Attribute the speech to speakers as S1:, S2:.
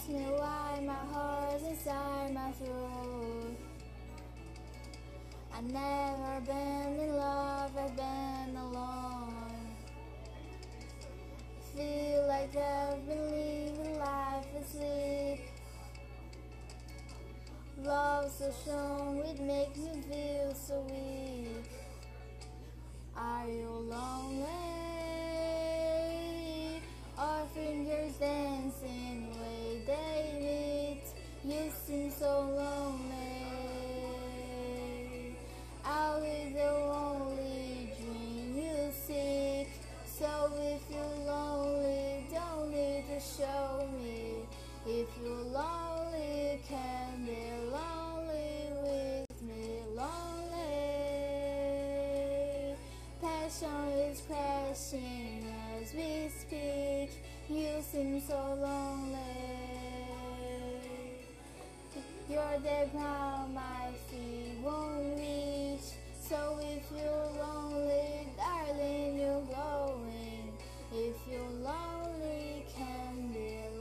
S1: ask me why my heart's inside my throat. I've never been in love, I've been alone. Feel like I've been living life asleep. Love so strong, it makes me feel so weak. Are you lonely? Our fingers dancing if you're lonely, don't need to show me. If you're lonely, can be lonely with me. Lonely. Passion is crashing as we speak. You seem so lonely. You're the ground my feet won't reach. lonely can be